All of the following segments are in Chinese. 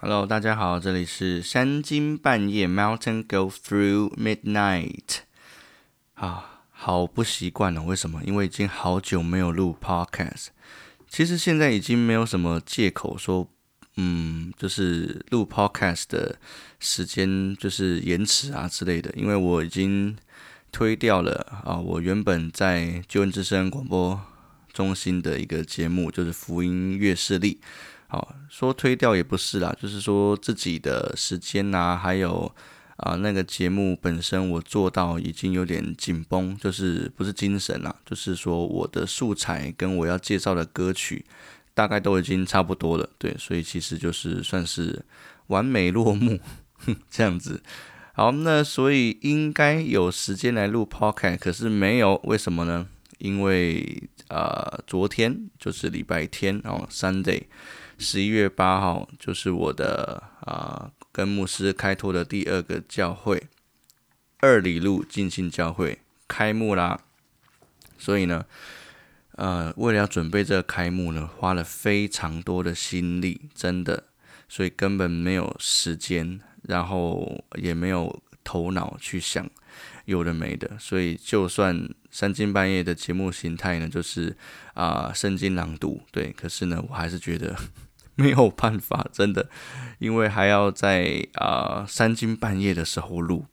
Hello，大家好，这里是三更半夜，Mountain Go Through Midnight。啊，好不习惯哦，为什么？因为已经好久没有录 Podcast。其实现在已经没有什么借口说，嗯，就是录 Podcast 的时间就是延迟啊之类的，因为我已经推掉了啊，我原本在救恩之声广播中心的一个节目，就是福音乐势力。好说推掉也不是啦，就是说自己的时间呐，还有啊那个节目本身，我做到已经有点紧绷，就是不是精神啦，就是说我的素材跟我要介绍的歌曲大概都已经差不多了，对，所以其实就是算是完美落幕这样子。好，那所以应该有时间来录 podcast，可是没有，为什么呢？因为啊昨天就是礼拜天哦，Sunday。十一月八号就是我的啊，跟牧师开拓的第二个教会二里路进信教会开幕啦。所以呢，呃，为了要准备这个开幕呢，花了非常多的心力，真的，所以根本没有时间，然后也没有头脑去想有的没的。所以就算三更半夜的节目形态呢，就是啊圣经朗读，对，可是呢，我还是觉得。没有办法，真的，因为还要在啊三更半夜的时候录，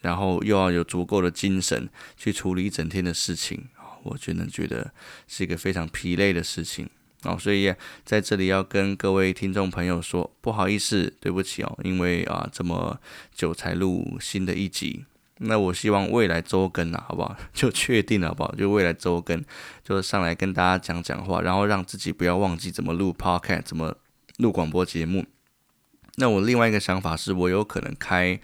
然后又要有足够的精神去处理一整天的事情，我真的觉得是一个非常疲累的事情哦。所以在这里要跟各位听众朋友说，不好意思，对不起哦，因为啊这么久才录新的一集。那我希望未来周更啊，好不好？就确定了，好不好？就未来周更，就上来跟大家讲讲话，然后让自己不要忘记怎么录 podcast，怎么录广播节目。那我另外一个想法是，我有可能开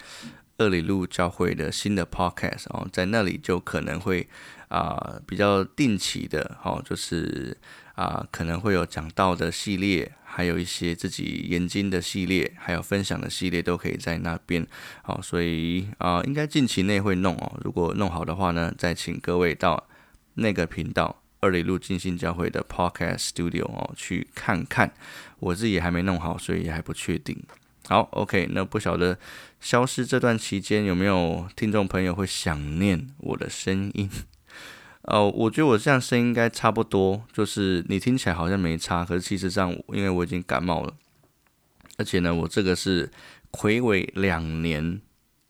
二里路教会的新的 podcast 哦，在那里就可能会啊比较定期的，哦，就是啊可能会有讲道的系列。还有一些自己研经的系列，还有分享的系列都可以在那边。好，所以啊，应该近期内会弄哦。如果弄好的话呢，再请各位到那个频道二里路金星教会的 Podcast Studio 哦去看看。我自己还没弄好，所以还不确定。好，OK，那不晓得消失这段期间有没有听众朋友会想念我的声音？呃，我觉得我这样声音应该差不多，就是你听起来好像没差，可是其实上因为我已经感冒了，而且呢，我这个是魁伟两年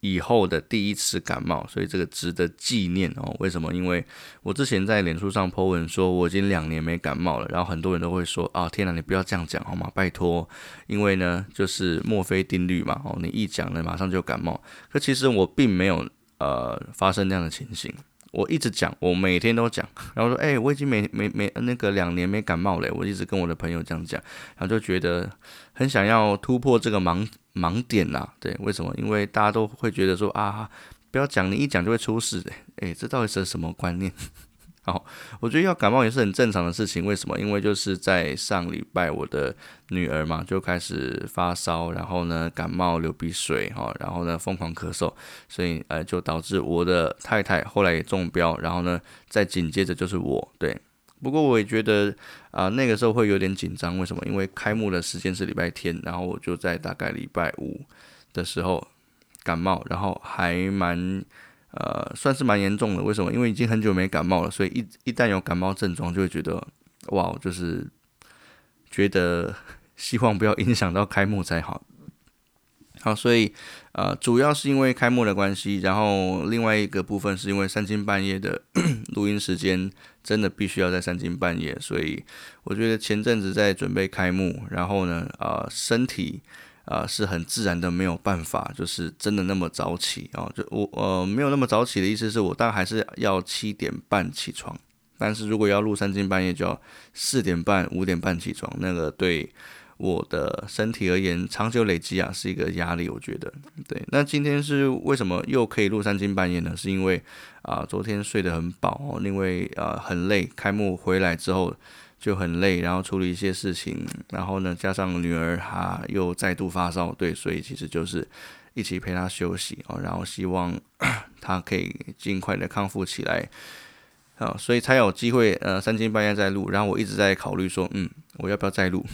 以后的第一次感冒，所以这个值得纪念哦。为什么？因为我之前在脸书上 po 文说我已经两年没感冒了，然后很多人都会说啊，天哪，你不要这样讲好吗？拜托，因为呢，就是墨菲定律嘛，哦，你一讲呢，马上就感冒。可其实我并没有呃发生这样的情形。我一直讲，我每天都讲，然后说，哎，我已经没没没那个两年没感冒了，我一直跟我的朋友这样讲，然后就觉得很想要突破这个盲盲点呐，对，为什么？因为大家都会觉得说啊，不要讲，你一讲就会出事，哎，这到底是什么观念？好，我觉得要感冒也是很正常的事情。为什么？因为就是在上礼拜，我的女儿嘛就开始发烧，然后呢感冒流鼻水哈，然后呢疯狂咳嗽，所以呃就导致我的太太后来也中标，然后呢再紧接着就是我。对，不过我也觉得啊那个时候会有点紧张。为什么？因为开幕的时间是礼拜天，然后我就在大概礼拜五的时候感冒，然后还蛮。呃，算是蛮严重的。为什么？因为已经很久没感冒了，所以一一旦有感冒症状，就会觉得哇，就是觉得希望不要影响到开幕才好。好，所以呃，主要是因为开幕的关系，然后另外一个部分是因为三更半夜的 录音时间真的必须要在三更半夜，所以我觉得前阵子在准备开幕，然后呢，啊，身体。啊，是很自然的，没有办法，就是真的那么早起啊。就我呃没有那么早起的意思是我，当然还是要七点半起床。但是如果要录三更半夜，就要四点半、五点半起床，那个对我的身体而言，长久累积啊是一个压力。我觉得，对。那今天是为什么又可以录三更半夜呢？是因为啊，昨天睡得很饱，因为啊很累，开幕回来之后。就很累，然后处理一些事情，然后呢，加上女儿她又再度发烧，对，所以其实就是一起陪她休息哦，然后希望 她可以尽快的康复起来，啊，所以才有机会呃三更半夜再录，然后我一直在考虑说，嗯，我要不要再录？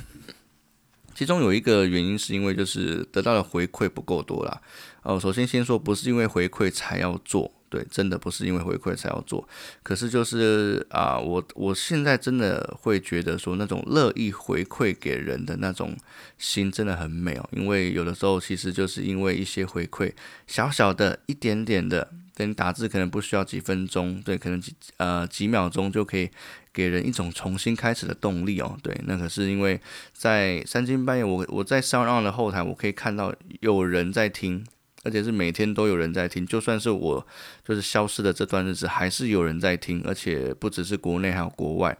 其中有一个原因是因为就是得到的回馈不够多啦。哦，首先先说不是因为回馈才要做。对，真的不是因为回馈才要做，可是就是啊，我我现在真的会觉得说，那种乐意回馈给人的那种心真的很美哦。因为有的时候其实就是因为一些回馈，小小的一点点的，等你打字可能不需要几分钟，对，可能几呃几秒钟就可以给人一种重新开始的动力哦。对，那可是因为在三更半夜，我我在 Sound 的后台，我可以看到有人在听。而且是每天都有人在听，就算是我就是消失的这段日子，还是有人在听，而且不只是国内，还有国外。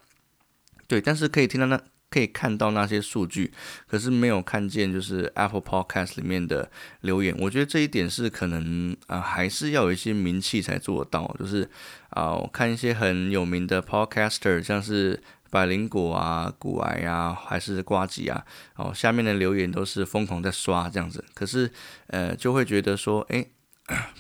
对，但是可以听到那，可以看到那些数据，可是没有看见就是 Apple Podcast 里面的留言。我觉得这一点是可能啊，还是要有一些名气才做得到。就是啊，我看一些很有名的 Podcaster，像是。百灵果啊，骨癌啊，还是瓜吉啊，哦，下面的留言都是疯狂在刷这样子，可是，呃，就会觉得说，哎。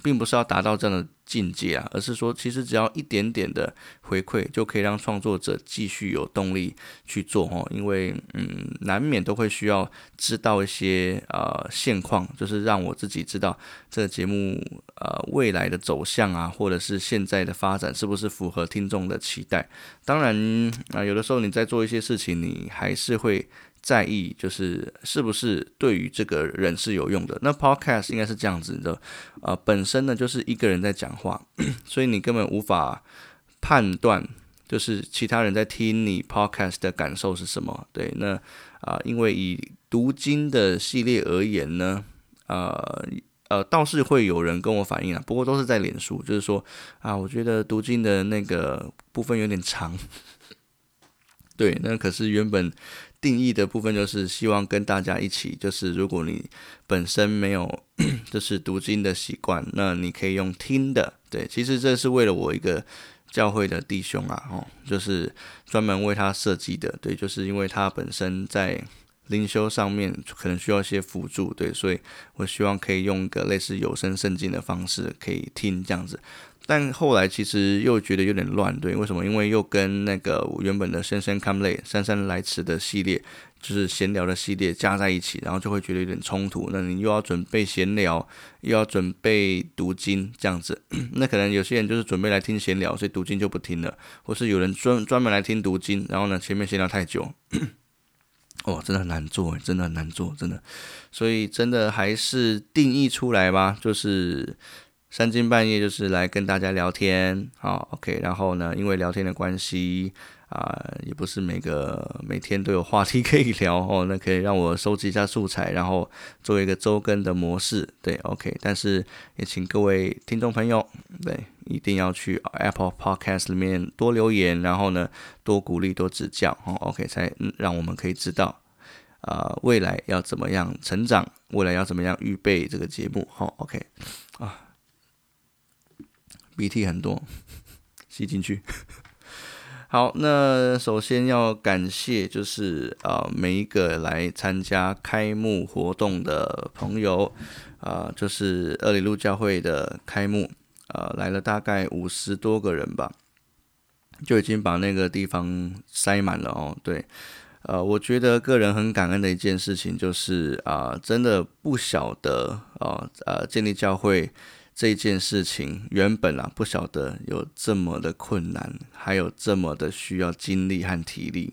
并不是要达到这样的境界啊，而是说，其实只要一点点的回馈，就可以让创作者继续有动力去做哦。因为，嗯，难免都会需要知道一些呃现况，就是让我自己知道这个节目呃未来的走向啊，或者是现在的发展是不是符合听众的期待。当然啊，有的时候你在做一些事情，你还是会。在意就是是不是对于这个人是有用的。那 podcast 应该是这样子的，呃，本身呢就是一个人在讲话，所以你根本无法判断，就是其他人在听你 podcast 的感受是什么。对，那啊，因为以读经的系列而言呢，呃呃，倒是会有人跟我反映啊，不过都是在脸书，就是说啊，我觉得读经的那个部分有点长。对，那可是原本。定义的部分就是希望跟大家一起，就是如果你本身没有 就是读经的习惯，那你可以用听的。对，其实这是为了我一个教会的弟兄啊，哦，就是专门为他设计的。对，就是因为他本身在灵修上面可能需要一些辅助，对，所以我希望可以用一个类似有声圣经的方式可以听这样子。但后来其实又觉得有点乱，对，为什么？因为又跟那个原本的深深 come late 姗姗来迟的系列，就是闲聊的系列加在一起，然后就会觉得有点冲突。那你又要准备闲聊，又要准备读经这样子，那可能有些人就是准备来听闲聊，所以读经就不听了；或是有人专专门来听读经，然后呢前面闲聊太久，哦，真的很难做，真的很难做，真的。所以真的还是定义出来吧，就是。三更半夜就是来跟大家聊天，好，OK。然后呢，因为聊天的关系啊，也不是每个每天都有话题 可以聊哦，那可以让我收集一下素材，然后做一个周更的模式，对，OK。但是也请各位听众朋友，对，一定要去 Apple Podcast 里面多留言，然后呢，多鼓励、多指教，哦，OK，才让我们可以知道啊，未来要怎么样成长，未来要怎么样预备这个节目，好，OK，啊。鼻涕很多，吸进去。好，那首先要感谢就是啊每一个来参加开幕活动的朋友啊，就是二里路教会的开幕啊来了大概五十多个人吧，就已经把那个地方塞满了哦。对，呃，我觉得个人很感恩的一件事情就是啊，真的不晓得啊呃建立教会。这件事情原本啊不晓得有这么的困难，还有这么的需要精力和体力。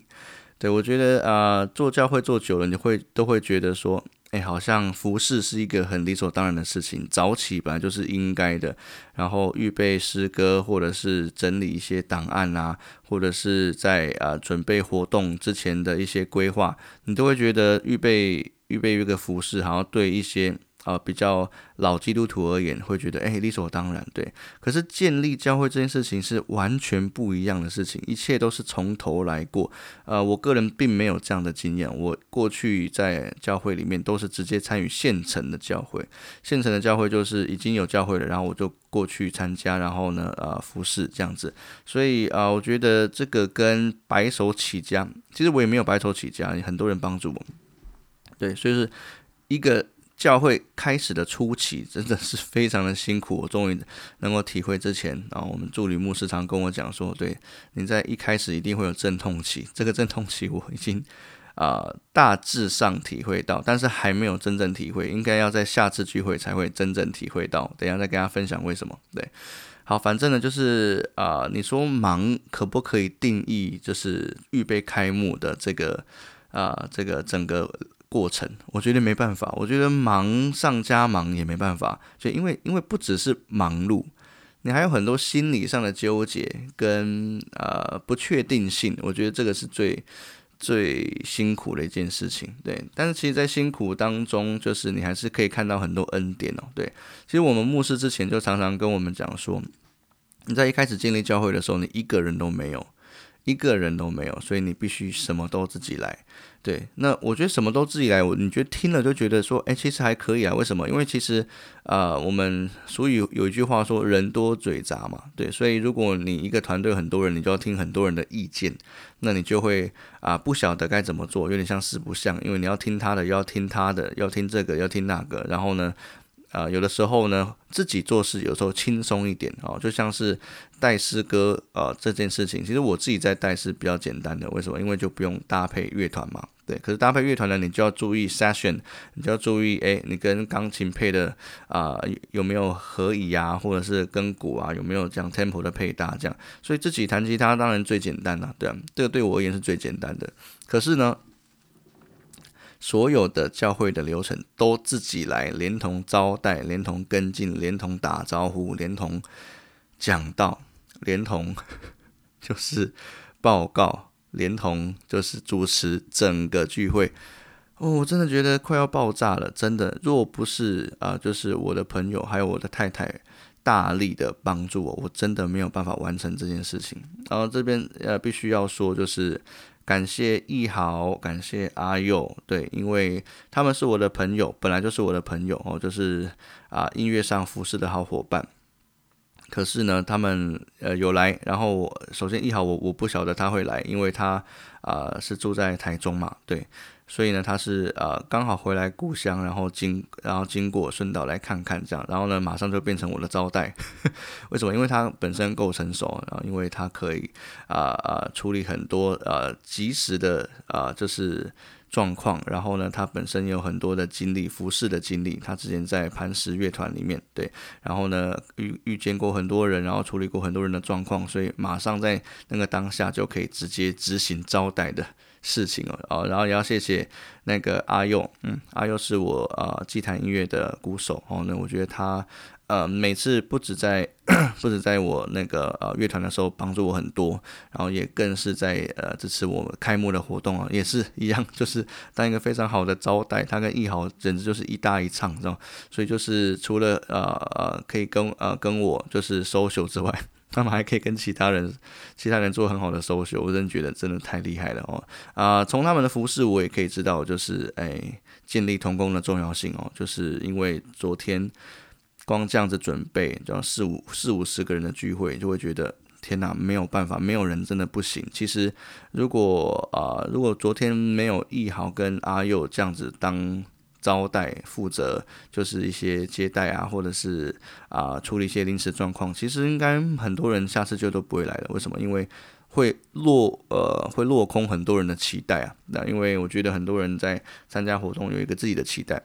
对我觉得啊，做教会做久了，你会都会觉得说，哎，好像服侍是一个很理所当然的事情。早起本来就是应该的，然后预备诗歌，或者是整理一些档案啊，或者是在啊准备活动之前的一些规划，你都会觉得预备预备一个服饰，好像对一些。啊，比较老基督徒而言，会觉得哎，理所当然，对。可是建立教会这件事情是完全不一样的事情，一切都是从头来过。呃，我个人并没有这样的经验，我过去在教会里面都是直接参与现成的教会，现成的教会就是已经有教会了，然后我就过去参加，然后呢，呃，服侍这样子。所以啊，我觉得这个跟白手起家，其实我也没有白手起家，很多人帮助我。对，所以是一个。教会开始的初期真的是非常的辛苦，我终于能够体会之前，然后我们助理牧师常跟我讲说，对，你在一开始一定会有阵痛期，这个阵痛期我已经啊大致上体会到，但是还没有真正体会，应该要在下次聚会才会真正体会到。等下再跟大家分享为什么。对，好，反正呢就是啊，你说忙可不可以定义就是预备开幕的这个啊这个整个过程？我觉得没办法，我觉得忙上加忙也没办法，就因为因为不只是忙碌。你还有很多心理上的纠结跟呃不确定性，我觉得这个是最最辛苦的一件事情，对。但是其实，在辛苦当中，就是你还是可以看到很多恩典哦，对。其实我们牧师之前就常常跟我们讲说，你在一开始建立教会的时候，你一个人都没有。一个人都没有，所以你必须什么都自己来。对，那我觉得什么都自己来，我你觉得听了就觉得说，哎，其实还可以啊。为什么？因为其实，呃，我们所以有一句话说，人多嘴杂嘛。对，所以如果你一个团队很多人，你就要听很多人的意见，那你就会啊不晓得该怎么做，有点像四不像，因为你要听他的，要听他的，要听这个，要听那个，然后呢？啊，有的时候呢，自己做事有时候轻松一点哦，就像是带诗歌啊这件事情，其实我自己在带是比较简单的。为什么？因为就不用搭配乐团嘛。对，可是搭配乐团呢，你就要注意 session，你就要注意，哎，你跟钢琴配的啊有没有合宜啊，或者是跟鼓啊有没有这样 tempo 的配搭这样。所以自己弹吉他当然最简单了，对啊，这个对我而言是最简单的。可是呢？所有的教会的流程都自己来，连同招待，连同跟进，连同打招呼，连同讲道，连同 就是报告，连同就是主持整个聚会。哦，我真的觉得快要爆炸了，真的。若不是啊，就是我的朋友还有我的太太大力的帮助我，我真的没有办法完成这件事情。然后这边呃，必须要说就是。感谢易豪，感谢阿佑，对，因为他们是我的朋友，本来就是我的朋友哦，就是啊音乐上服饰的好伙伴。可是呢，他们呃有来，然后首先易豪我我不晓得他会来，因为他啊是住在台中嘛，对。所以呢，他是呃刚好回来故乡，然后经然后经过顺道来看看这样，然后呢马上就变成我的招待。为什么？因为他本身够成熟，然后因为他可以啊啊处理很多呃及时的啊就是状况，然后呢他本身有很多的经历，服饰的经历，他之前在磐石乐团里面对，然后呢遇遇见过很多人，然后处理过很多人的状况，所以马上在那个当下就可以直接执行招待的。事情哦，哦，然后也要谢谢那个阿佑，嗯，阿佑是我呃祭坛音乐的鼓手哦，那我觉得他呃每次不止在 不止在我那个呃乐团的时候帮助我很多，然后也更是在呃支持我开幕的活动啊，也是一样，就是当一个非常好的招待，他跟易豪简直就是一搭一唱，知道所以就是除了呃呃可以跟呃跟我就是 social 之外。他们还可以跟其他人、其他人做很好的收学，我真的觉得真的太厉害了哦！啊，从他们的服饰我也可以知道，就是哎，建立同工的重要性哦。就是因为昨天光这样子准备，就四五四五十个人的聚会，就会觉得天哪，没有办法，没有人真的不行。其实如果啊，如果昨天没有易豪跟阿佑这样子当。招待负责就是一些接待啊，或者是啊处理一些临时状况。其实应该很多人下次就都不会来了。为什么？因为会落呃会落空很多人的期待啊。那因为我觉得很多人在参加活动有一个自己的期待。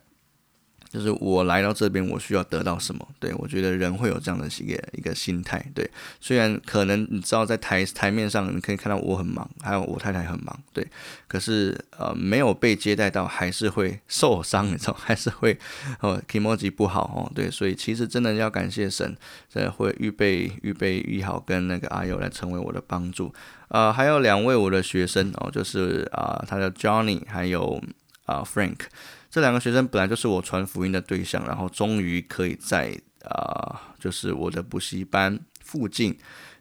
就是我来到这边，我需要得到什么？对我觉得人会有这样的一个一个心态。对，虽然可能你知道在台台面上你可以看到我很忙，还有我太太很忙，对，可是呃没有被接待到，还是会受伤，你知道，还是会哦 emoji 不好哦，对，所以其实真的要感谢神，这会预备预备预好跟那个阿友来成为我的帮助。呃，还有两位我的学生哦，就是啊，他叫 Johnny，还有啊 Frank。这两个学生本来就是我传福音的对象，然后终于可以在啊，就是我的补习班附近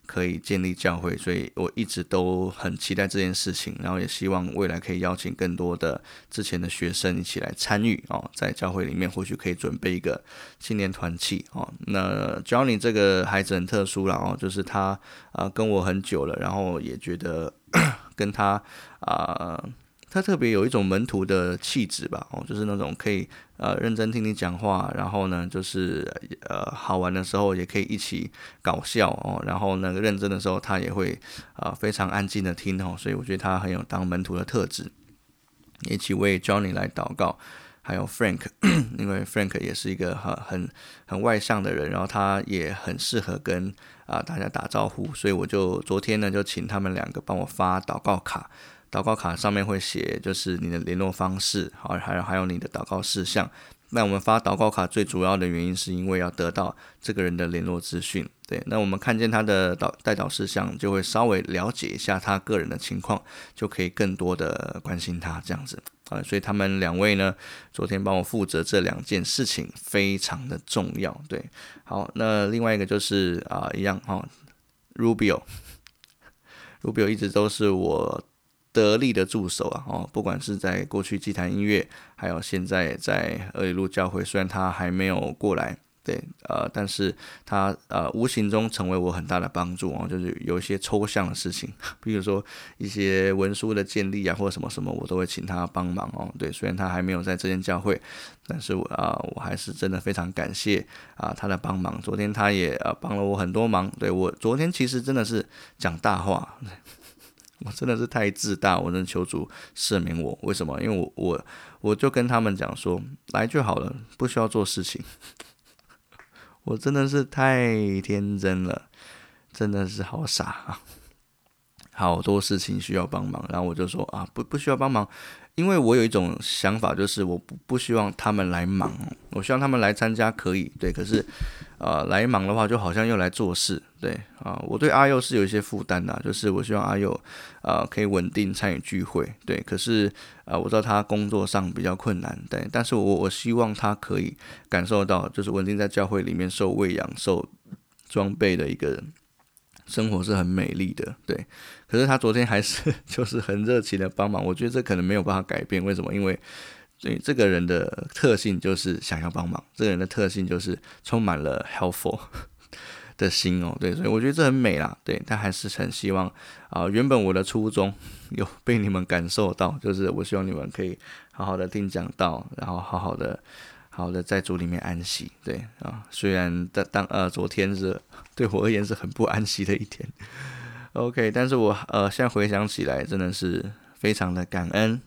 可以建立教会，所以我一直都很期待这件事情，然后也希望未来可以邀请更多的之前的学生一起来参与哦，在教会里面或许可以准备一个青年团契哦。那 Johnny 这个孩子很特殊了哦，就是他啊跟我很久了，然后也觉得 跟他啊。他特别有一种门徒的气质吧，哦，就是那种可以呃认真听你讲话，然后呢，就是呃好玩的时候也可以一起搞笑哦，然后那个认真的时候他也会啊非常安静的听哦，所以我觉得他很有当门徒的特质。一起为 Johnny 来祷告。还有 Frank，因为 Frank 也是一个很很很外向的人，然后他也很适合跟啊大家打招呼，所以我就昨天呢就请他们两个帮我发祷告卡，祷告卡上面会写就是你的联络方式，好，还有还有你的祷告事项。那我们发祷告卡最主要的原因是因为要得到这个人的联络资讯，对，那我们看见他的导代祷事项，就会稍微了解一下他个人的情况，就可以更多的关心他这样子。啊，所以他们两位呢，昨天帮我负责这两件事情，非常的重要。对，好，那另外一个就是啊，一样哈，Rubio，Rubio 一直都是我得力的助手啊，哦，不管是在过去祭坛音乐，还有现在在二里路教会，虽然他还没有过来。对，呃，但是他呃无形中成为我很大的帮助哦，就是有一些抽象的事情，比如说一些文书的建立啊，或者什么什么，我都会请他帮忙哦。对，虽然他还没有在这间教会，但是我啊，我还是真的非常感谢啊他的帮忙。昨天他也呃帮了我很多忙。对我昨天其实真的是讲大话，我真的是太自大，我真的求主赦免我。为什么？因为我我我就跟他们讲说，来就好了，不需要做事情。我真的是太天真了，真的是好傻啊！好多事情需要帮忙，然后我就说啊，不不需要帮忙。因为我有一种想法，就是我不不希望他们来忙，我希望他们来参加可以，对。可是，呃，来忙的话，就好像又来做事，对啊。我对阿佑是有一些负担的，就是我希望阿佑，呃，可以稳定参与聚会，对。可是，呃，我知道他工作上比较困难，对。但是我我希望他可以感受到，就是稳定在教会里面受喂养、受装备的一个人。生活是很美丽的，对。可是他昨天还是 就是很热情的帮忙，我觉得这可能没有办法改变。为什么？因为对这个人的特性就是想要帮忙，这个人的特性就是充满了 helpful 的心哦，对。所以我觉得这很美啦，对。但还是很希望啊，原本我的初衷有被你们感受到，就是我希望你们可以好好的听讲到，然后好好的。好的，在主里面安息，对啊，虽然当当呃，昨天是对我而言是很不安息的一天，OK，但是我呃现在回想起来，真的是非常的感恩。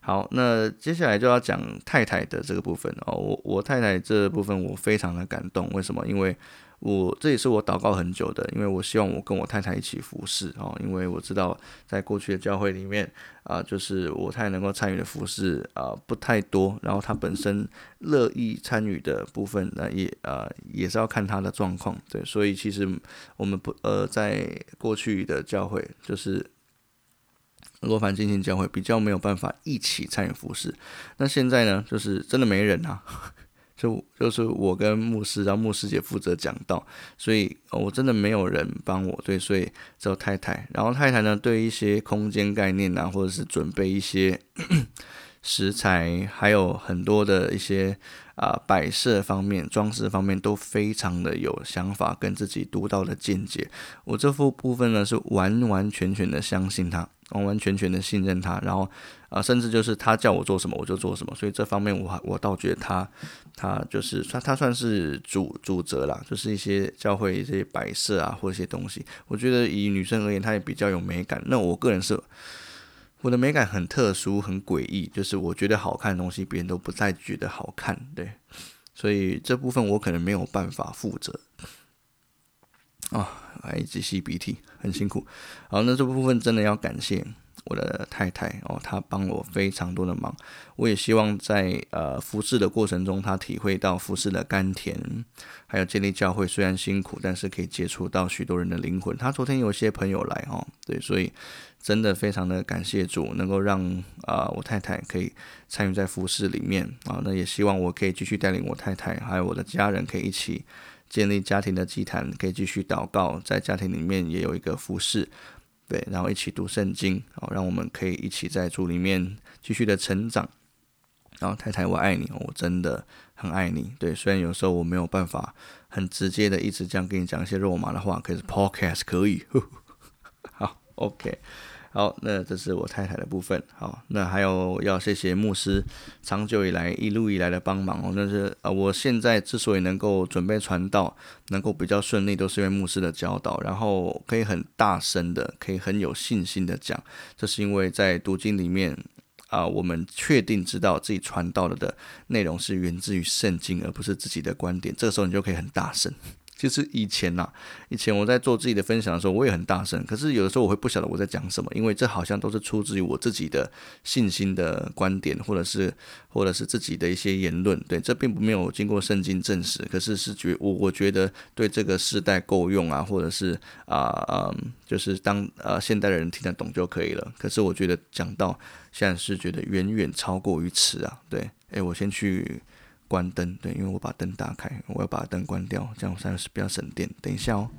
好，那接下来就要讲太太的这个部分哦，我我太太这部分我非常的感动，为什么？因为我这也是我祷告很久的，因为我希望我跟我太太一起服侍哦，因为我知道在过去的教会里面啊，就是我太太能够参与的服侍啊不太多，然后她本身乐意参与的部分呢也啊也是要看她的状况，对，所以其实我们不呃在过去的教会就是罗凡进行教会比较没有办法一起参与服侍，那现在呢就是真的没人啊。就就是我跟牧师，然后牧师姐负责讲道，所以我真的没有人帮我，对，所以只有太太。然后太太呢，对一些空间概念啊，或者是准备一些 食材，还有很多的一些啊摆设方面、装饰方面，都非常的有想法跟自己独到的见解。我这副部分呢，是完完全全的相信他。完完全全的信任他，然后啊，甚至就是他叫我做什么我就做什么，所以这方面我还我倒觉得他他就是他他算是主主责啦，就是一些教会一些摆设啊或一些东西，我觉得以女生而言，她也比较有美感。那我个人是我的美感很特殊很诡异，就是我觉得好看的东西别人都不再觉得好看，对，所以这部分我可能没有办法负责。啊，还一直吸鼻涕，很辛苦。好，那这部分真的要感谢我的太太哦，她帮我非常多的忙。我也希望在呃服侍的过程中，她体会到服侍的甘甜，还有建立教会虽然辛苦，但是可以接触到许多人的灵魂。她昨天有些朋友来哦，对，所以真的非常的感谢主，能够让啊我太太可以参与在服侍里面啊。那也希望我可以继续带领我太太，还有我的家人可以一起。建立家庭的祭坛，可以继续祷告，在家庭里面也有一个服饰，对，然后一起读圣经，好，让我们可以一起在主里面继续的成长。然后太太，我爱你，我真的很爱你。对，虽然有时候我没有办法很直接的一直这样跟你讲一些肉麻的话，可是 Podcast 可以。好，OK。好，那这是我太太的部分。好，那还有要谢谢牧师长久以来一路以来的帮忙哦。那是呃，我现在之所以能够准备传道，能够比较顺利，都是因为牧师的教导，然后可以很大声的，可以很有信心的讲，这是因为在读经里面啊，我们确定知道自己传到了的内容是源自于圣经，而不是自己的观点，这个时候你就可以很大声。其实以前呐，以前我在做自己的分享的时候，我也很大声。可是有的时候我会不晓得我在讲什么，因为这好像都是出自于我自己的信心的观点，或者是或者是自己的一些言论。对，这并不没有经过圣经证实。可是是觉我我觉得对这个时代够用啊，或者是啊嗯，就是当呃现代的人听得懂就可以了。可是我觉得讲到现在是觉得远远超过于此啊。对，诶，我先去。关灯，对，因为我把灯打开，我要把灯关掉，这样才是比较省电。等一下哦。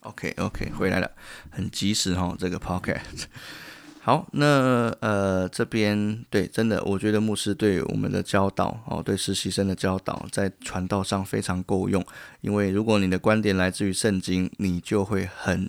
OK，OK，回来了，很及时哈，这个 Pocket。好，那呃这边对，真的，我觉得牧师对我们的教导哦，对实习生的教导，在传道上非常够用，因为如果你的观点来自于圣经，你就会很。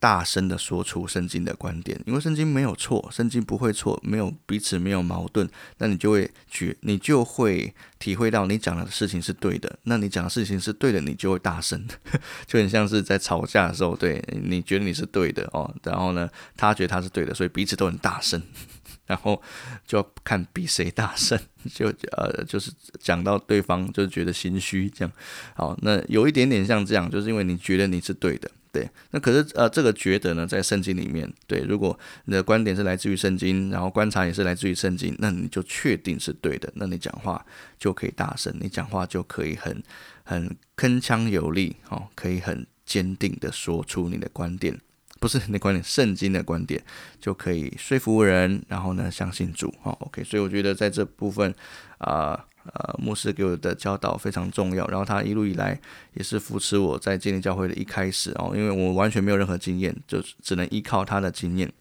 大声的说出圣经的观点，因为圣经没有错，圣经不会错，没有彼此没有矛盾，那你就会觉，你就会体会到你讲的事情是对的。那你讲的事情是对的，你就会大声，就很像是在吵架的时候，对你觉得你是对的哦，然后呢，他觉得他是对的，所以彼此都很大声，然后就要看比谁大声，就呃就是讲到对方就觉得心虚这样。好，那有一点点像这样，就是因为你觉得你是对的。对，那可是呃，这个觉得呢，在圣经里面，对，如果你的观点是来自于圣经，然后观察也是来自于圣经，那你就确定是对的，那你讲话就可以大声，你讲话就可以很很铿锵有力，哦，可以很坚定的说出你的观点，不是你的观点，圣经的观点就可以说服人，然后呢，相信主，哦，OK，所以我觉得在这部分啊。呃牧师给我的教导非常重要，然后他一路以来也是扶持我在建立教会的一开始哦，因为我完全没有任何经验，就只能依靠他的经验。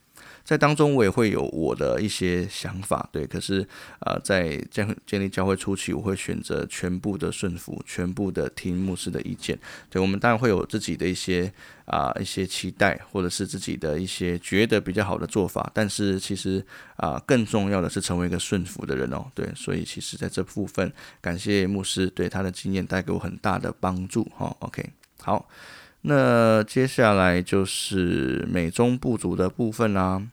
在当中，我也会有我的一些想法，对。可是，呃，在建建立教会初期，我会选择全部的顺服，全部的听牧师的意见。对我们当然会有自己的一些啊一些期待，或者是自己的一些觉得比较好的做法。但是，其实啊，更重要的是成为一个顺服的人哦。对，所以其实在这部分，感谢牧师对他的经验带给我很大的帮助。哈，OK，好，那接下来就是美中不足的部分啦。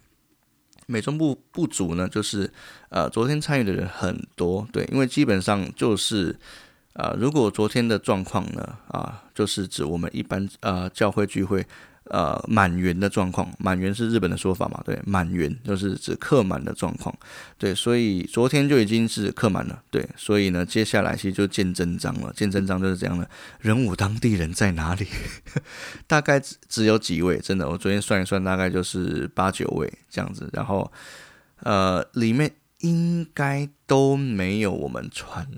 美中不不足呢，就是呃，昨天参与的人很多，对，因为基本上就是呃，如果昨天的状况呢，啊，就是指我们一般呃教会聚会。呃，满员的状况，满员是日本的说法嘛？对，满员就是指客满的状况。对，所以昨天就已经是客满了。对，所以呢，接下来其实就见真章了。见真章就是这样的。人武当地人在哪里？大概只只有几位，真的，我昨天算一算，大概就是八九位这样子。然后，呃，里面应该都没有我们传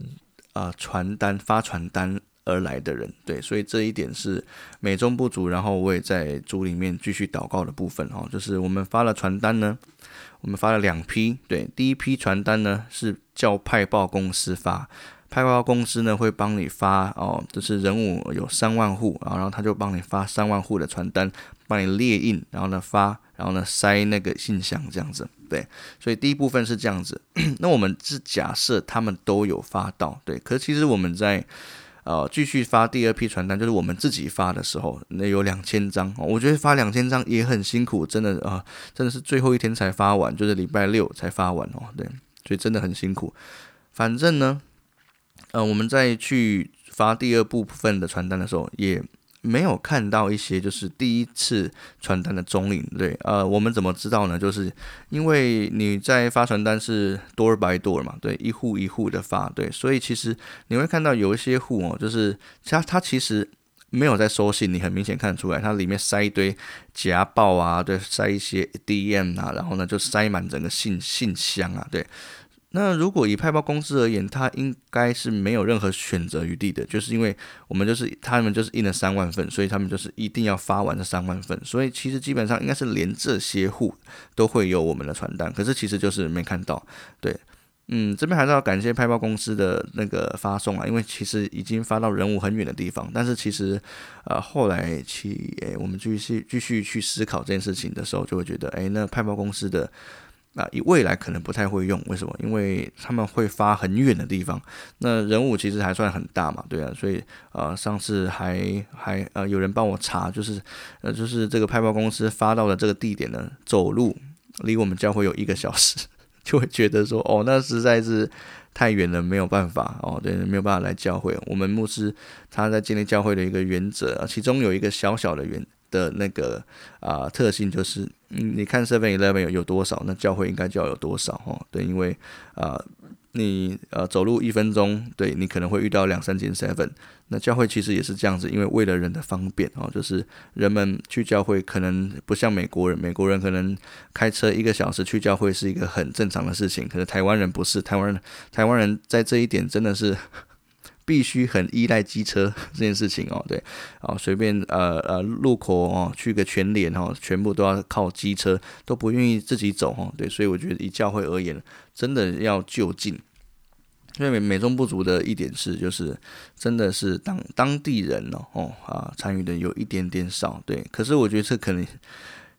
啊传单发传单。而来的人，对，所以这一点是美中不足。然后我也在组里面继续祷告的部分哦，就是我们发了传单呢，我们发了两批，对，第一批传单呢是叫派报公司发，派报公司呢会帮你发哦，就是人物有三万户，然后他就帮你发三万户的传单，帮你列印，然后呢发，然后呢塞那个信箱这样子，对，所以第一部分是这样子。那我们是假设他们都有发到，对，可其实我们在。呃，继续发第二批传单，就是我们自己发的时候，那有两千张，我觉得发两千张也很辛苦，真的啊，真的是最后一天才发完，就是礼拜六才发完哦，对，所以真的很辛苦。反正呢，呃，我们在去发第二部分的传单的时候，也。没有看到一些就是第一次传单的踪影，对，呃，我们怎么知道呢？就是因为你在发传单是 door by door 嘛，对，一户一户的发，对，所以其实你会看到有一些户哦，就是它它其实没有在收信，你很明显看得出来，它里面塞一堆夹报啊，对，塞一些 DM 啊，然后呢就塞满整个信信箱啊，对。那如果以派报公司而言，它应该是没有任何选择余地的，就是因为我们就是他们就是印了三万份，所以他们就是一定要发完这三万份，所以其实基本上应该是连这些户都会有我们的传单，可是其实就是没看到。对，嗯，这边还是要感谢派报公司的那个发送啊，因为其实已经发到人物很远的地方，但是其实呃后来去诶我们继续继续去思考这件事情的时候，就会觉得诶，那派报公司的。啊，以未来可能不太会用，为什么？因为他们会发很远的地方，那人物其实还算很大嘛，对啊，所以呃，上次还还呃有人帮我查，就是呃就是这个派报公司发到的这个地点呢，走路离我们教会有一个小时，就会觉得说哦，那实在是太远了，没有办法哦，对，没有办法来教会。我们牧师他在建立教会的一个原则，其中有一个小小的原。的那个啊特性就是，嗯，你看 Seven Eleven 有有多少，那教会应该就要有多少哦。对，因为啊，你呃走路一分钟，对你可能会遇到两三间 Seven。那教会其实也是这样子，因为为了人的方便哦，就是人们去教会可能不像美国人，美国人可能开车一个小时去教会是一个很正常的事情，可是台湾人不是，台湾人台湾人在这一点真的是。必须很依赖机车 这件事情哦，对，哦，随便呃呃路口哦去个全联哦，全部都要靠机车，都不愿意自己走哦，对，所以我觉得以教会而言，真的要就近。因为美美中不足的一点是，就是真的是当当地人哦哦啊参与的有一点点少，对，可是我觉得这可能。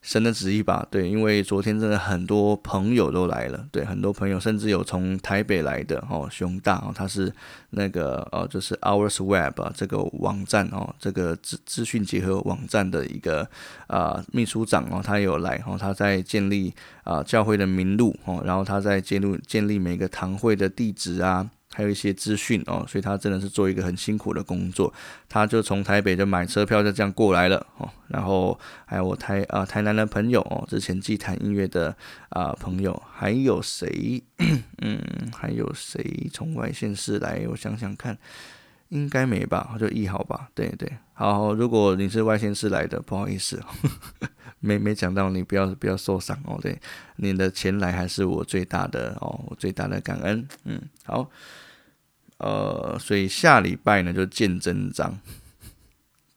神的旨意吧，对，因为昨天真的很多朋友都来了，对，很多朋友甚至有从台北来的哦，熊大哦，他是那个呃，就是 Ours Web 这个网站哦，这个资资讯结合网站的一个啊秘书长哦，他也有来哦，他在建立啊教会的名录哦，然后他在建立建立每个堂会的地址啊。还有一些资讯哦，所以他真的是做一个很辛苦的工作。他就从台北就买车票就这样过来了哦。然后还有我台啊台南的朋友哦，之前祭坛音乐的啊朋友，还有谁？嗯，还有谁从外县市来？我想想看，应该没吧？就一号吧。对对，好，如果你是外县市来的，不好意思。没没讲到你不要不要受伤哦，对，你的前来还是我最大的哦，我最大的感恩，嗯，好，呃，所以下礼拜呢就见真章，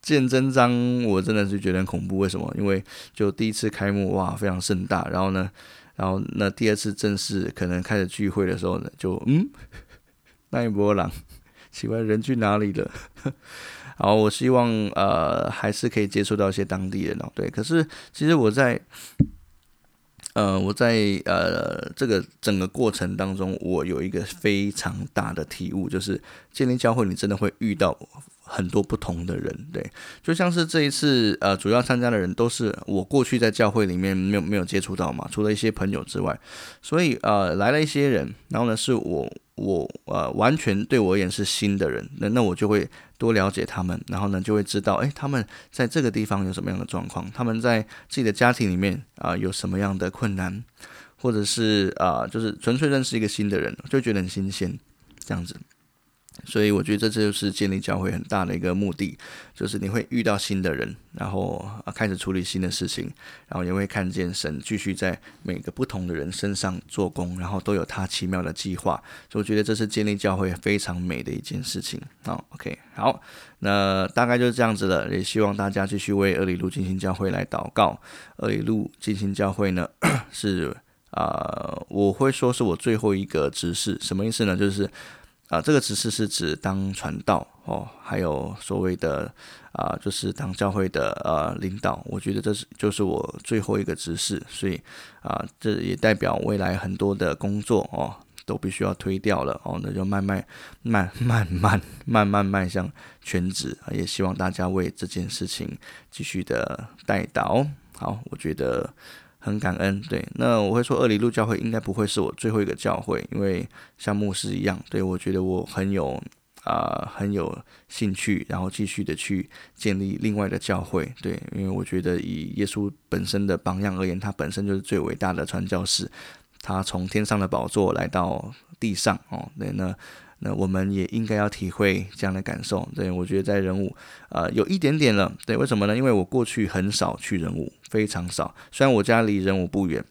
见真章我真的是觉得很恐怖，为什么？因为就第一次开幕哇非常盛大，然后呢，然后那第二次正式可能开始聚会的时候呢，就嗯，那一波狼，奇怪人去哪里了？好，我希望呃还是可以接触到一些当地人哦。对，可是其实我在呃我在呃这个整个过程当中，我有一个非常大的体悟，就是建立教会，你真的会遇到很多不同的人。对，就像是这一次呃主要参加的人都是我过去在教会里面没有没有接触到嘛，除了一些朋友之外，所以呃来了一些人，然后呢是我。我呃完全对我而言是新的人，那那我就会多了解他们，然后呢就会知道，哎，他们在这个地方有什么样的状况，他们在自己的家庭里面啊有什么样的困难，或者是啊就是纯粹认识一个新的人，就觉得很新鲜，这样子。所以我觉得这就是建立教会很大的一个目的，就是你会遇到新的人，然后开始处理新的事情，然后也会看见神继续在每个不同的人身上做工，然后都有他奇妙的计划。所以我觉得这是建立教会非常美的一件事情。好，OK，好，那大概就是这样子了。也希望大家继续为二里路进行教会来祷告。二里路进行教会呢，是啊，我会说是我最后一个执事，什么意思呢？就是。啊，这个指示是指当传道哦，还有所谓的啊，就是当教会的呃领导。我觉得这是就是我最后一个指示，所以啊，这也代表未来很多的工作哦，都必须要推掉了哦，那就慢慢慢慢慢慢慢迈向全职啊。也希望大家为这件事情继续的带导。好，我觉得。很感恩，对，那我会说二里路教会应该不会是我最后一个教会，因为像牧师一样，对我觉得我很有啊很有兴趣，然后继续的去建立另外的教会，对，因为我觉得以耶稣本身的榜样而言，他本身就是最伟大的传教士，他从天上的宝座来到地上哦，对，那。那我们也应该要体会这样的感受，对我觉得在人物，呃，有一点点了，对，为什么呢？因为我过去很少去人物，非常少。虽然我家离人物不远，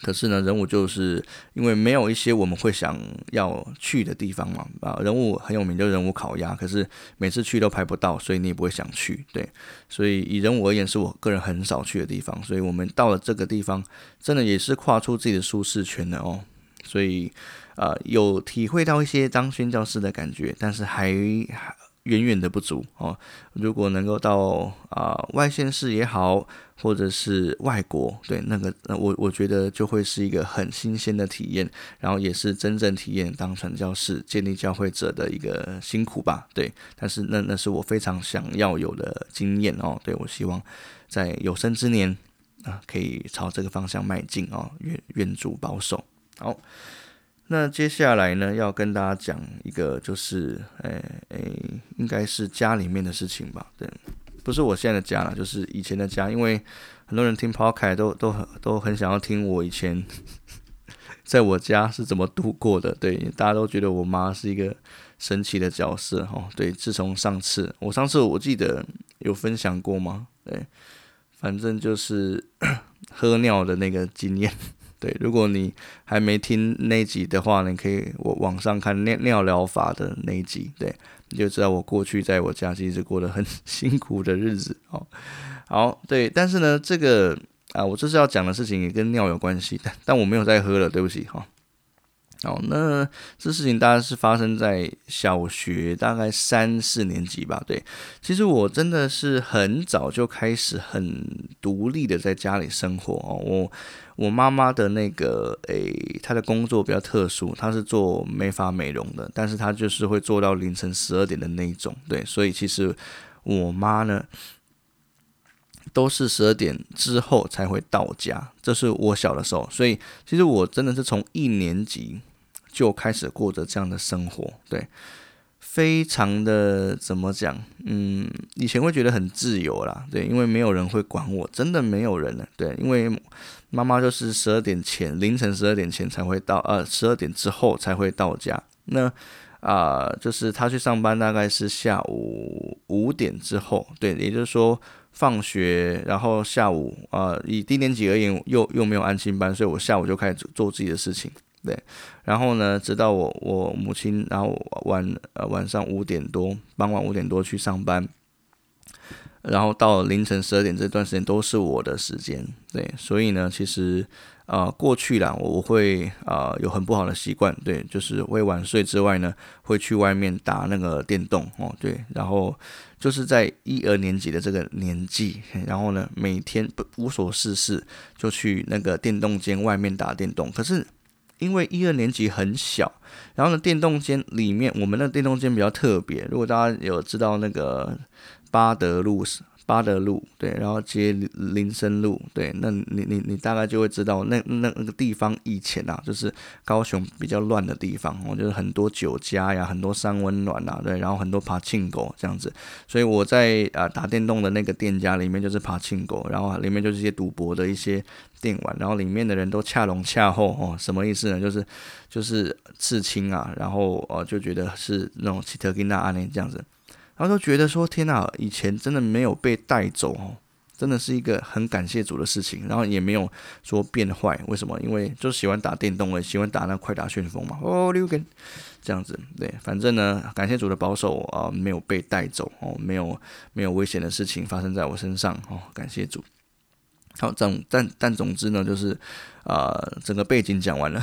可是呢，人物就是因为没有一些我们会想要去的地方嘛，啊，人物很有名，就人物烤鸭，可是每次去都排不到，所以你也不会想去，对。所以以人物而言，是我个人很少去的地方，所以我们到了这个地方，真的也是跨出自己的舒适圈的哦，所以。呃，有体会到一些当宣教师的感觉，但是还远远的不足哦。如果能够到啊外县市也好，或者是外国，对那个我我觉得就会是一个很新鲜的体验，然后也是真正体验当传教士、建立教会者的一个辛苦吧。对，但是那那是我非常想要有的经验哦。对我希望在有生之年啊，可以朝这个方向迈进哦。愿愿主保守。好。那接下来呢，要跟大家讲一个，就是，诶诶，应该是家里面的事情吧？对，不是我现在的家了，就是以前的家。因为很多人听 p o c a 都都很都很想要听我以前在我家是怎么度过的。对，大家都觉得我妈是一个神奇的角色哦。对，自从上次我上次我记得有分享过吗？对，反正就是 喝尿的那个经验。对，如果你还没听那集的话，你可以我网上看尿尿疗法的那一集，对，你就知道我过去在我家其实过得很 辛苦的日子哦。好，对，但是呢，这个啊，我这是要讲的事情也跟尿有关系，但但我没有再喝了，对不起哈。哦，那这事情大概是发生在小学大概三四年级吧。对，其实我真的是很早就开始很独立的在家里生活哦。我我妈妈的那个诶，她的工作比较特殊，她是做美发美容的，但是她就是会做到凌晨十二点的那一种。对，所以其实我妈呢都是十二点之后才会到家。这是我小的时候，所以其实我真的是从一年级。就开始过着这样的生活，对，非常的怎么讲？嗯，以前会觉得很自由啦，对，因为没有人会管我，真的没有人了，对，因为妈妈就是十二点前，凌晨十二点前才会到，呃，十二点之后才会到家。那啊，就是她去上班大概是下午五点之后，对，也就是说放学，然后下午啊，以低年级而言，又又没有安心班，所以我下午就开始做自己的事情。对，然后呢，直到我我母亲，然后晚呃晚上五点多，傍晚五点多去上班，然后到凌晨十二点这段时间都是我的时间。对，所以呢，其实啊过去啦，我会啊有很不好的习惯，对，就是会晚睡之外呢，会去外面打那个电动哦，对，然后就是在一二年级的这个年纪，然后呢每天不无所事事就去那个电动间外面打电动，可是。因为一二年级很小，然后呢，电动间里面，我们的电动间比较特别。如果大家有知道那个巴德路巴德路，对，然后接林森路，对，那你你你大概就会知道，那那那个地方以前啊，就是高雄比较乱的地方，哦，就是很多酒家呀，很多三温暖啊，对，然后很多爬庆狗这样子，所以我在啊打电动的那个店家里面就是爬庆狗，然后里面就是一些赌博的一些电玩，然后里面的人都恰龙恰后哦，什么意思呢？就是就是刺青啊，然后哦就觉得是那种奇特金纳安尼这样子。然后都觉得说天哪，以前真的没有被带走哦，真的是一个很感谢主的事情。然后也没有说变坏，为什么？因为就喜欢打电动，也喜欢打那快打旋风嘛。哦，六根这样子，对，反正呢，感谢主的保守啊，没有被带走哦，没有没有危险的事情发生在我身上哦，感谢主。好，总但但总之呢，就是啊，整个背景讲完了。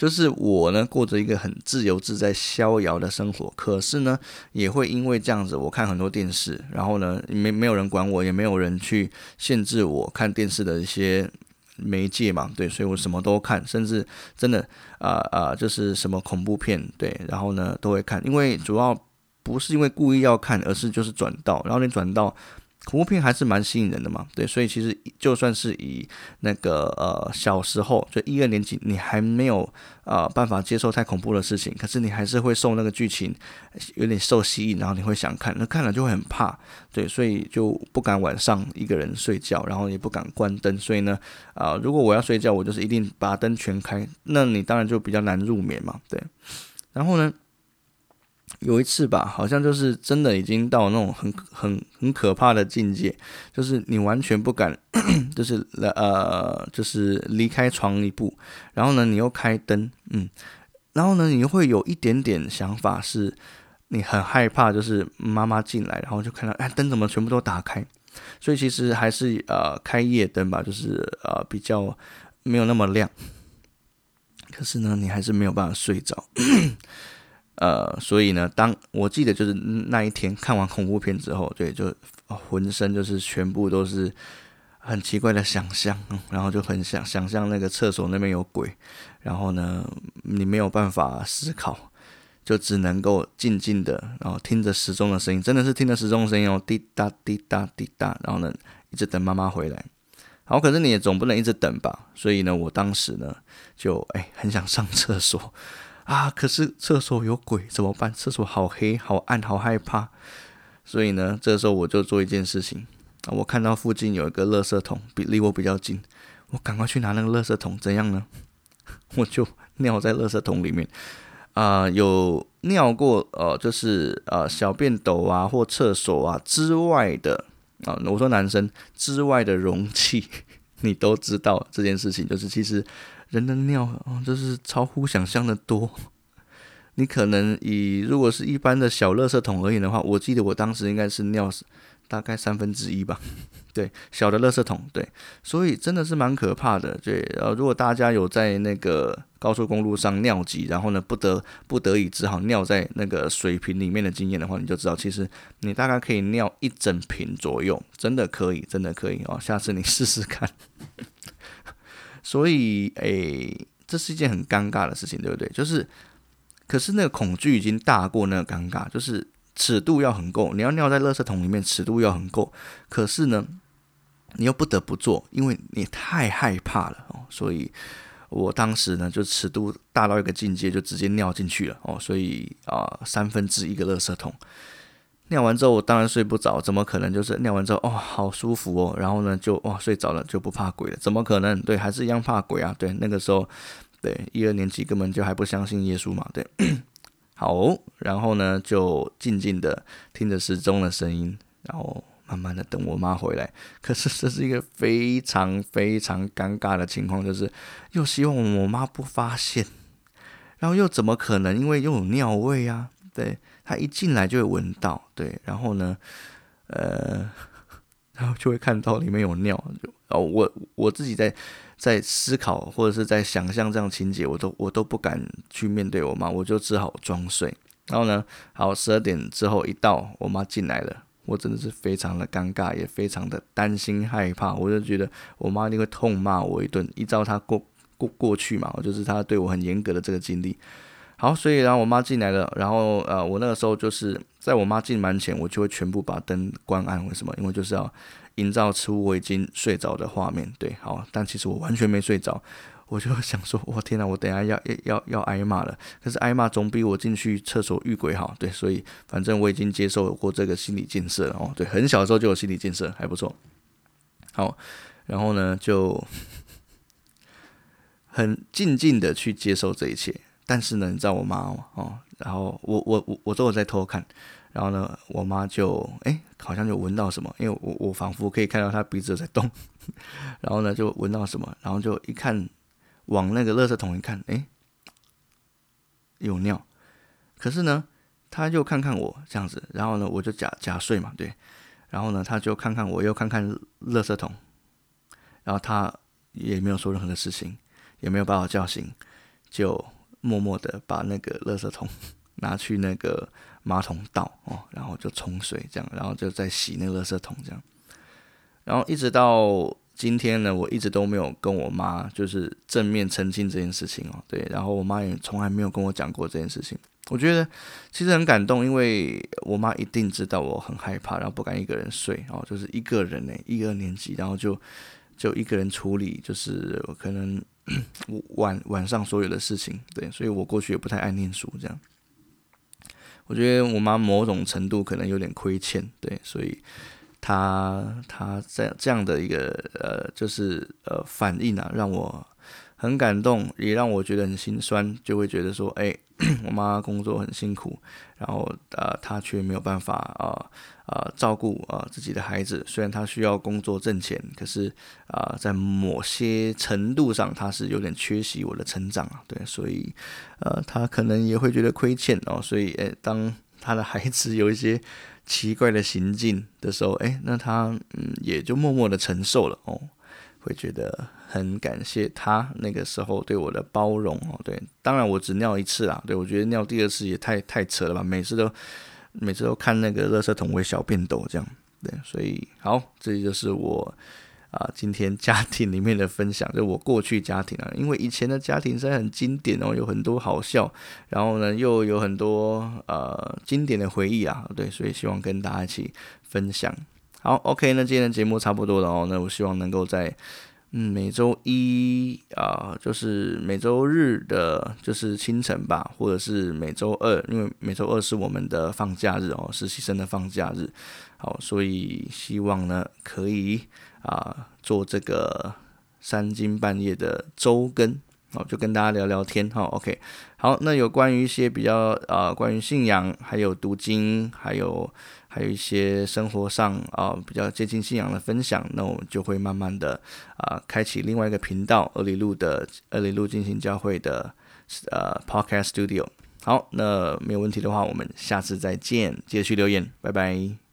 就是我呢，过着一个很自由自在、逍遥的生活。可是呢，也会因为这样子，我看很多电视，然后呢，没没有人管我，也没有人去限制我看电视的一些媒介嘛，对，所以我什么都看，甚至真的啊啊，就是什么恐怖片，对，然后呢都会看，因为主要不是因为故意要看，而是就是转到，然后你转到。恐怖片还是蛮吸引人的嘛，对，所以其实就算是以那个呃小时候就一二年级，你还没有呃办法接受太恐怖的事情，可是你还是会受那个剧情有点受吸引，然后你会想看，那看了就会很怕，对，所以就不敢晚上一个人睡觉，然后也不敢关灯，所以呢啊，如果我要睡觉，我就是一定把灯全开，那你当然就比较难入眠嘛，对，然后呢？有一次吧，好像就是真的已经到那种很很很可怕的境界，就是你完全不敢，就是呃，就是离开床一步，然后呢，你又开灯，嗯，然后呢，你会有一点点想法，是你很害怕，就是妈妈进来，然后就看到，哎，灯怎么全部都打开？所以其实还是呃开夜灯吧，就是呃比较没有那么亮，可是呢，你还是没有办法睡着。呃，所以呢，当我记得就是那一天看完恐怖片之后，对，就浑身就是全部都是很奇怪的想象，然后就很想想象那个厕所那边有鬼，然后呢，你没有办法思考，就只能够静静的，然后听着时钟的声音，真的是听着时钟声音哦，滴答滴答滴答，然后呢，一直等妈妈回来。好，可是你也总不能一直等吧？所以呢，我当时呢，就哎很想上厕所啊，可是厕所有鬼怎么办？厕所好黑、好暗、好害怕。所以呢，这时候我就做一件事情啊，我看到附近有一个垃圾桶，比离我比较近，我赶快去拿那个垃圾桶，怎样呢？我就尿在垃圾桶里面啊，有尿过呃，就是呃小便斗啊或厕所啊之外的。啊，我说男生之外的容器，你都知道这件事情，就是其实人的尿啊，就是超乎想象的多。你可能以如果是一般的小垃圾桶而言的话，我记得我当时应该是尿大概三分之一吧。对，小的垃圾桶，对，所以真的是蛮可怕的。对，呃，如果大家有在那个高速公路上尿急，然后呢不得不得已只好尿在那个水瓶里面的经验的话，你就知道，其实你大概可以尿一整瓶左右，真的可以，真的可以哦。下次你试试看。所以，诶，这是一件很尴尬的事情，对不对？就是，可是那个恐惧已经大过那个尴尬，就是。尺度要很够，你要尿在垃圾桶里面，尺度要很够。可是呢，你又不得不做，因为你太害怕了哦。所以我当时呢，就尺度大到一个境界，就直接尿进去了哦。所以啊，三分之一个垃圾桶尿完之后，我当然睡不着，怎么可能？就是尿完之后，哦，好舒服哦。然后呢，就哇睡着了，就不怕鬼了？怎么可能？对，还是一样怕鬼啊。对，那个时候，对一二年级根本就还不相信耶稣嘛。对。好，然后呢，就静静的听着时钟的声音，然后慢慢的等我妈回来。可是这是一个非常非常尴尬的情况，就是又希望我妈不发现，然后又怎么可能？因为又有尿味啊，对，她一进来就会闻到，对，然后呢，呃，然后就会看到里面有尿，就哦，我我自己在。在思考或者是在想象这样情节，我都我都不敢去面对我妈，我就只好装睡。然后呢，好十二点之后一到，我妈进来了，我真的是非常的尴尬，也非常的担心害怕。我就觉得我妈一定会痛骂我一顿。依照她过过过去嘛，就是她对我很严格的这个经历。好，所以然后我妈进来了，然后呃，我那个时候就是在我妈进门前，我就会全部把灯关暗。为什么？因为就是要。营造出我已经睡着的画面，对，好，但其实我完全没睡着，我就想说，我天哪，我等下要要要挨骂了。可是挨骂总比我进去厕所遇鬼好，对，所以反正我已经接受过这个心理建设了哦，对，很小的时候就有心理建设，还不错。好，然后呢，就很静静的去接受这一切。但是呢，你知道我妈吗哦，然后我我我我都有在偷看。然后呢，我妈就哎，好像就闻到什么，因为我我仿佛可以看到她鼻子在动。然后呢，就闻到什么，然后就一看，往那个垃圾桶一看，哎，有尿。可是呢，他就看看我这样子，然后呢，我就假假睡嘛，对。然后呢，他就看看我，又看看垃圾桶，然后他也没有说任何的事情，也没有把我叫醒，就默默的把那个垃圾桶 拿去那个。马桶倒哦，然后就冲水这样，然后就再洗那个垃圾桶这样，然后一直到今天呢，我一直都没有跟我妈就是正面澄清这件事情哦，对，然后我妈也从来没有跟我讲过这件事情。我觉得其实很感动，因为我妈一定知道我很害怕，然后不敢一个人睡哦，就是一个人呢，一二年级，然后就就一个人处理，就是可能 晚晚上所有的事情，对，所以我过去也不太爱念书这样。我觉得我妈某种程度可能有点亏欠，对，所以她她这样这样的一个呃，就是呃反应啊，让我很感动，也让我觉得很心酸，就会觉得说，哎，我妈工作很辛苦，然后呃，她却没有办法啊。啊，照顾啊自己的孩子，虽然他需要工作挣钱，可是啊，在某些程度上，他是有点缺席我的成长啊。对，所以呃，他可能也会觉得亏欠哦。所以，诶，当他的孩子有一些奇怪的行径的时候，诶，那他嗯，也就默默的承受了哦。会觉得很感谢他那个时候对我的包容哦。对，当然我只尿一次啊，对我觉得尿第二次也太太扯了吧，每次都每次都看那个垃圾桶为小便斗这样，对，所以好，这就是我。啊，今天家庭里面的分享，就我过去家庭啊，因为以前的家庭是很经典哦，有很多好笑，然后呢又有很多呃经典的回忆啊，对，所以希望跟大家一起分享。好，OK，那今天的节目差不多了哦，那我希望能够在嗯每周一啊，就是每周日的，就是清晨吧，或者是每周二，因为每周二是我们的放假日哦，实习生的放假日。好，所以希望呢可以。啊，做这个三更半夜的周更，哦，就跟大家聊聊天哈。OK，好，那有关于一些比较啊，关于信仰，还有读经，还有还有一些生活上啊比较接近信仰的分享，那我们就会慢慢的啊开启另外一个频道，二里路的二里路进行教会的呃 Podcast Studio。好，那没有问题的话，我们下次再见，继续留言，拜拜。